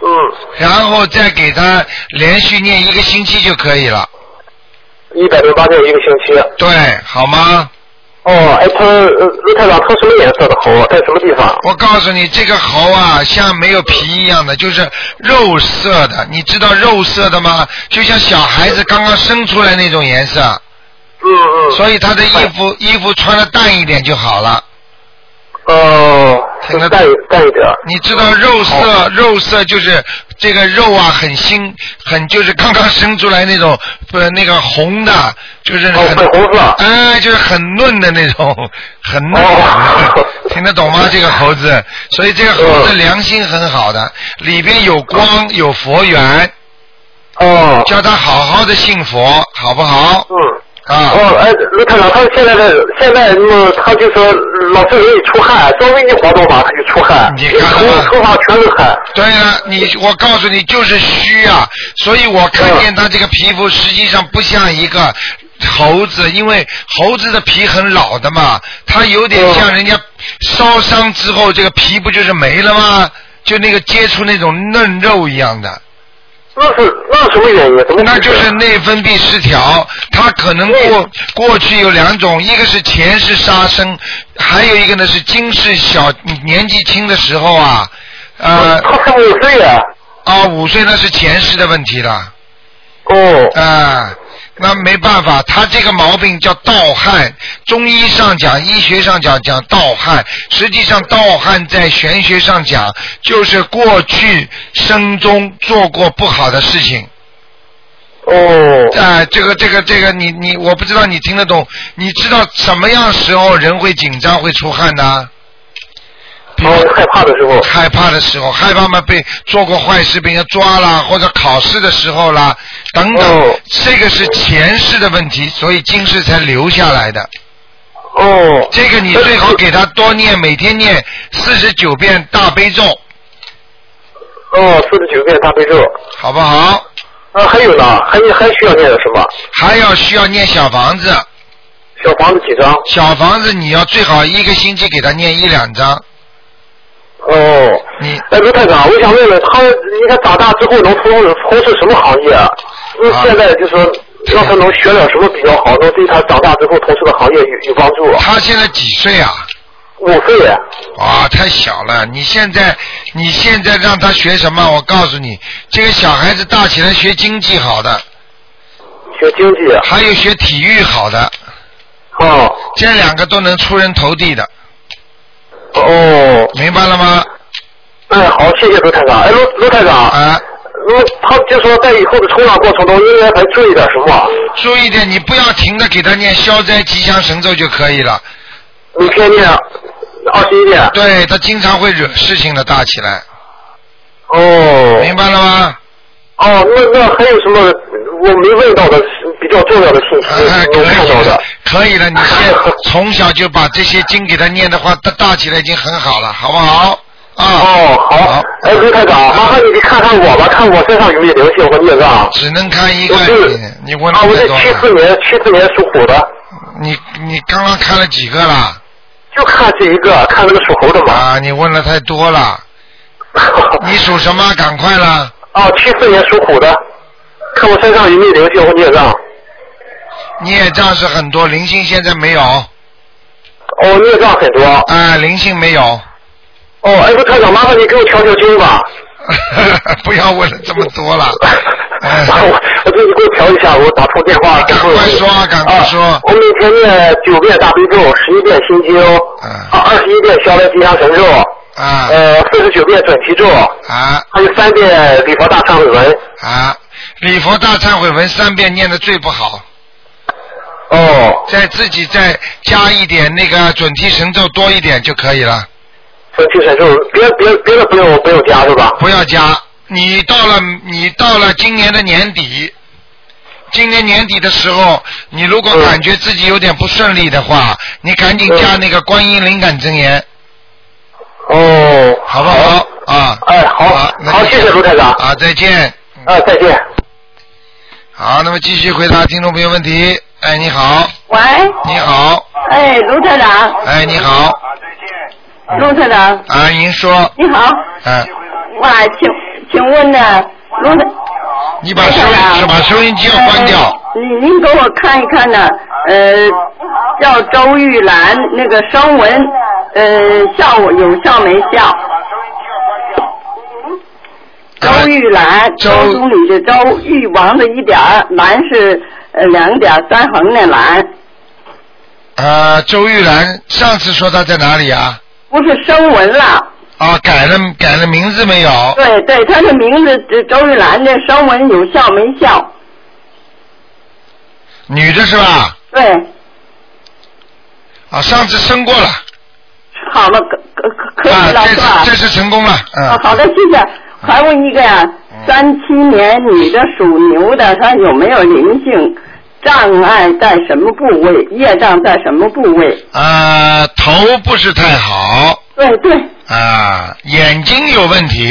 嗯。然后再给他连续念一个星期就可以了。一百零八遍一个星期。对，好吗？哦，哎，他呃，卢台长，他什么颜色的猴？在什么地方？我告诉你，这个猴啊，像没有皮一样的，就是肉色的。你知道肉色的吗？就像小孩子刚刚生出来那种颜色。嗯嗯。所以他的衣服衣服穿的淡一点就好了。哦，你知道肉色肉色就是这个肉啊，很新，很就是刚刚生出来那种，不那个红的，就是很粉红色哎，就是很嫩的那种，很嫩的，听得懂吗？这个猴子，所以这个猴子良心很好的，里边有光有佛缘。哦。叫他好好的信佛，好不好？嗯。啊。哦，哎，卢台长，他现在的现在那么他就说老是容易出汗，稍微一活动吧他就出汗，你看头头发全是汗。对啊，你我告诉你就是虚啊，所以我看见他这个皮肤实际上不像一个猴子，因为猴子的皮很老的嘛，它有点像人家烧伤之后这个皮不就是没了吗？就那个接触那种嫩肉一样的。那是那什么原因？那就是内分泌失调，他可能过过去有两种，一个是前世杀生，还有一个呢是今世小年纪轻的时候啊，呃。他才五岁啊。啊，五岁那是前世的问题了。哦。啊，那没办法，他这个毛病叫盗汗。中医上讲，医学上讲讲盗汗，实际上盗汗在玄学上讲，就是过去生中做过不好的事情。哦。啊，这个这个这个，你你，我不知道你听得懂？你知道什么样时候人会紧张会出汗呢？哦，害怕的时候。害怕的时候，害怕嘛被做过坏事被人家抓啦，或者考试的时候啦，等等，这个是前世的问题，所以今世才留下来的。哦。这个你最好给他多念，每天念四十九遍大悲咒。哦，四十九遍大悲咒。好不好？啊，还有呢，还还需要念的什么？还要需要念小房子。小房子几张？小房子你要最好一个星期给他念一两张。哦，你哎，刘太长，我想问问他，你看长大之后能从从事什么行业？因为现在就说让他能学点什么比较好，能对他长大之后从事的行业有有帮助。他现在几岁啊？五岁。啊，太小了！你现在你现在让他学什么？我告诉你，这个小孩子大起来学经济好的。学经济。还有学体育好的。哦。这两个都能出人头地的。哦。明白了吗？哎，好，谢谢卢台长。哎，卢卢台长。啊。卢，他就说在以后的成长过程中，应该还注意点什么？注意点，你不要停的给他念消灾吉祥神咒就可以了。每天念二十一遍。对他经常会惹事情的，大起来。哦。明白了吗？哦，那那还有什么我没问到的比较重要的信息？哎，能看到的。可以了，你先从小就把这些经给他念的话，大大起来已经很好了，好不好？啊。哦，好。哎，卢台长，麻烦你给看看我吧，看我身上有没有灵性和孽障。只能看一个，你你问啊，我是了七四年，七四年属虎的，你你刚刚看了几个了？就看这一个，看那个属猴的嘛。啊，你问了太多了。你属什么？赶快了。哦，七四年属虎的，看我身上有没有灵性和孽障。孽障是很多，灵性现在没有。哦，孽障很多。啊，灵性没有。哦，哎，卢台长，麻烦你给我调调经吧。不要问了这么多了。哎我我自己给我调一下，我打通电话。赶快说，赶快说。我每天念九遍大悲咒，十一遍心经，啊，二十一遍消灾吉祥神咒，啊，呃，四十九遍准提咒，啊，还有三遍礼佛大忏悔文。啊，礼佛大忏悔文三遍念的最不好。哦。再自己再加一点那个准提神咒多一点就可以了。准提神咒，别别别的不用不用加是吧？不要加。你到了你到了今年的年底，今年年底的时候，你如果感觉自己有点不顺利的话，你赶紧加那个观音灵感真言。哦。好不好？啊。哎，好，好，谢谢卢台长。啊，再见。啊，再见。好，那么继续回答听众朋友问题。哎，你好。喂。你好。哎，卢台长。哎，你好。卢台长。啊，您说。你好。哎，哇，请请问呢，卢台。你把收音把收音机要关掉。呃您您给我看一看呢，呃，叫周玉兰那个声纹，呃，效有效没效？周玉兰，周总理的周，玉王的一点儿，兰是呃两点三横的兰，呃，周玉兰上次说她在哪里啊？不是声纹了。啊，改了改了名字没有？对对，她的名字呃周玉兰的声纹有效没效？女的是吧？对，啊，上次生过了。好了，可可可可以了啊，这是吧？次这次成功了，嗯。啊，好的，谢谢。还问一个呀，三七年女的属牛的，她有没有灵性？障碍在什么部位？业障在什么部位？啊，头不是太好。对对，啊，眼睛有问题，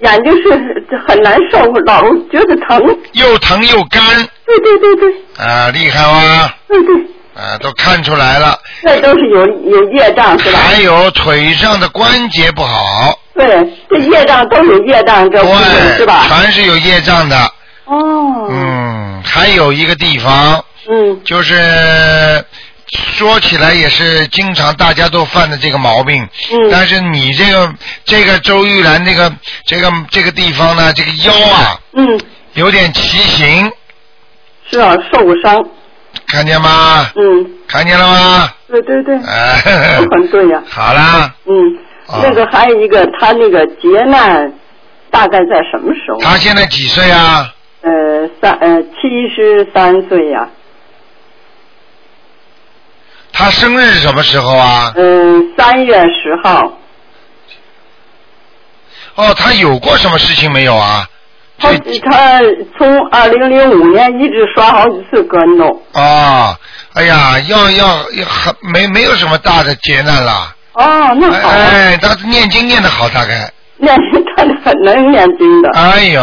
眼睛是很难受，老觉得疼。又疼又干。对对对对。啊，厉害吗？对对。啊，都看出来了。这都是有有业障是吧？还有腿上的关节不好。对，这业障都有业障，这部分是吧？全是有业障的。哦。嗯，还有一个地方。嗯。就是说起来也是经常大家都犯的这个毛病。嗯。但是你这个这个周玉兰这个这个这个地方呢，这个腰啊。嗯。有点畸形。是啊，受过伤。看见吗？嗯，看见了吗？对对对，哎，都很对呀、好啦，嗯，啊那个还有一个，他那个劫难大概在什么时候？他现在几岁啊？呃，三呃七十三岁呀、他生日是什么时候啊？嗯、三月十号。哦，他有过什么事情没有啊？他他从二零零五年一直刷好几次跟头。哦，哎呀，要要要，很没没有什么大的劫难了。哦，那好、啊。哎，他念经念的好，大概。念他很能念经的。哎呦，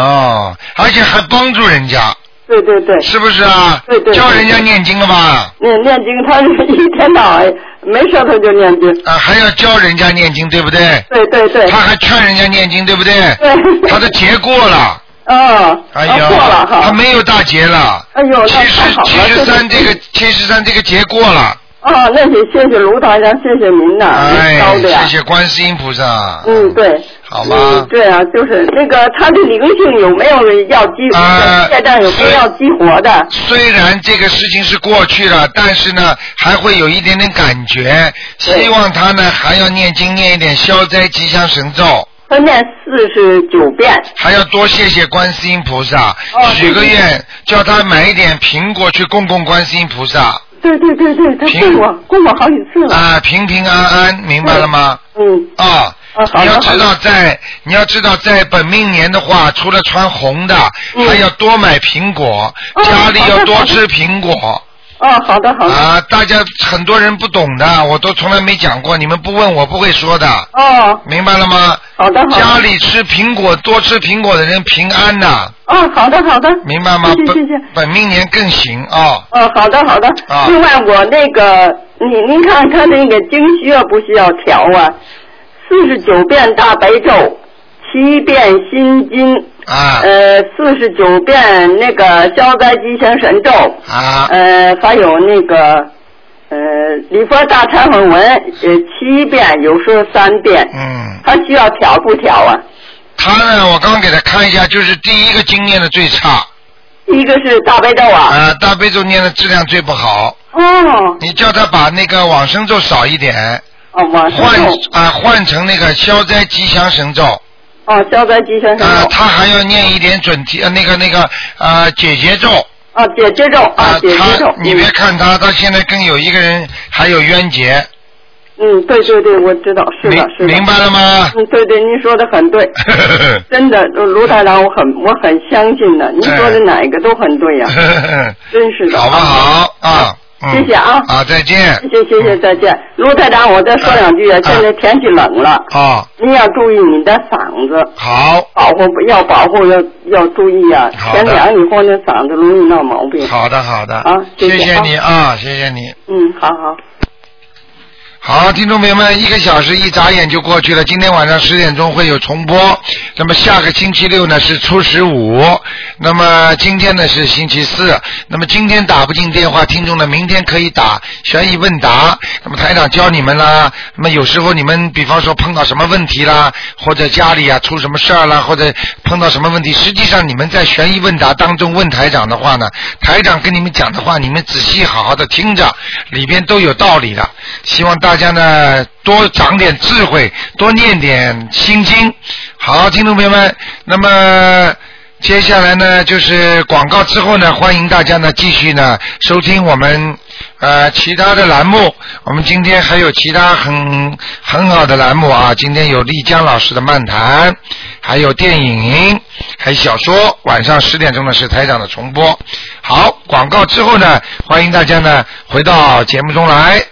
而且还帮助人家。对对对。是不是啊？对对对教人家念经了吧？念念经，他是一天到晚没事他就念经。啊，还要教人家念经，对不对？对对对。他还劝人家念经，对不对？对。他的劫过了。哦。哎呀，过了哈。他没有大劫了。哎呦，那七十。七十三这个七十三这个劫过了。啊，那也谢谢卢台长，谢谢您呐，哎。谢谢观世音菩萨。嗯，对。好吗嗯，对啊，就是那个他的灵性有没有要激活业障有没有要激活的？虽然这个事情是过去了，但是呢，还会有一点点感觉。希望他呢还要念经念一点消灾吉祥神咒。他念四十九遍。还要多谢谢观世音菩萨，许个愿，叫他买一点苹果去供供观世音菩萨。对对对对，他供我供我好几次了。啊，平平安安，明白了吗？嗯。啊。好你要知道在，你要知道在本命年的话，除了穿红的，嗯还要多买苹果，家里要多吃苹果。哦，好的好的。啊，大家很多人不懂的，我都从来没讲过，你们不问我不会说的。哦。明白了吗？好的好的。家里吃苹果，多吃苹果的人平安呐。哦，好的好的。明白吗？谢谢谢谢。本命年更行啊。哦，好的好的。啊另外，我那个，您您看他那个经需要不需要调啊？四十九遍大悲咒，七遍心经。啊。呃，四十九遍那个消灾吉祥神咒。啊。呃，还有那个呃礼佛大忏悔文，呃七遍，有时候三遍。嗯。他需要调不调啊？他呢，我刚刚给他看一下，就是第一个经念的最差。第一个是大悲咒啊。啊，大悲咒念的质量最不好。哦。你叫他把那个往生咒少一点。哦，往生咒换咒。啊，换成那个消灾吉祥神咒。哦，消灾吉祥神咒。啊，他还要念一点准提呃那个那个呃解结咒。啊，解结咒啊，解结咒。你别看他，他现在跟有一个人还有冤结。嗯，对对对，我知道，是的，是的。明白了吗？嗯，对对，您说的很对，真的，卢台长，我很我很相信的，您说的哪一个都很对呀、真是的。好不好啊？谢谢啊。啊，再见。谢谢谢谢，再见。卢台长，我再说两句啊，现在天气冷了，啊，您要注意你的嗓子。好。保护要保护要要注意啊，天凉以后那嗓子容易闹毛病。好的好的。啊，谢谢你啊，谢谢你。嗯，好好。好，听众朋友们，一个小时一眨眼就过去了。今天晚上十点钟会有重播。那么下个星期六呢是初十五，那么今天呢是星期四。那么今天打不进电话，听众呢明天可以打悬疑问答。那么台长教你们啦。那么有时候你们比方说碰到什么问题啦，或者家里啊出什么事儿啦，或者碰到什么问题，实际上你们在悬疑问答当中问台长的话呢，台长跟你们讲的话，你们仔细好好的听着，里边都有道理的。希望大大家呢多长点智慧，多念点心经。好，听众朋友们，那么。接下来呢，就是广告之后呢，欢迎大家呢继续呢收听我们呃其他的栏目。我们今天还有其他很很好的栏目啊，今天有丽江老师的漫谈，还有电影，还有小说。晚上十点钟呢是台长的重播。好，广告之后呢，欢迎大家呢回到节目中来。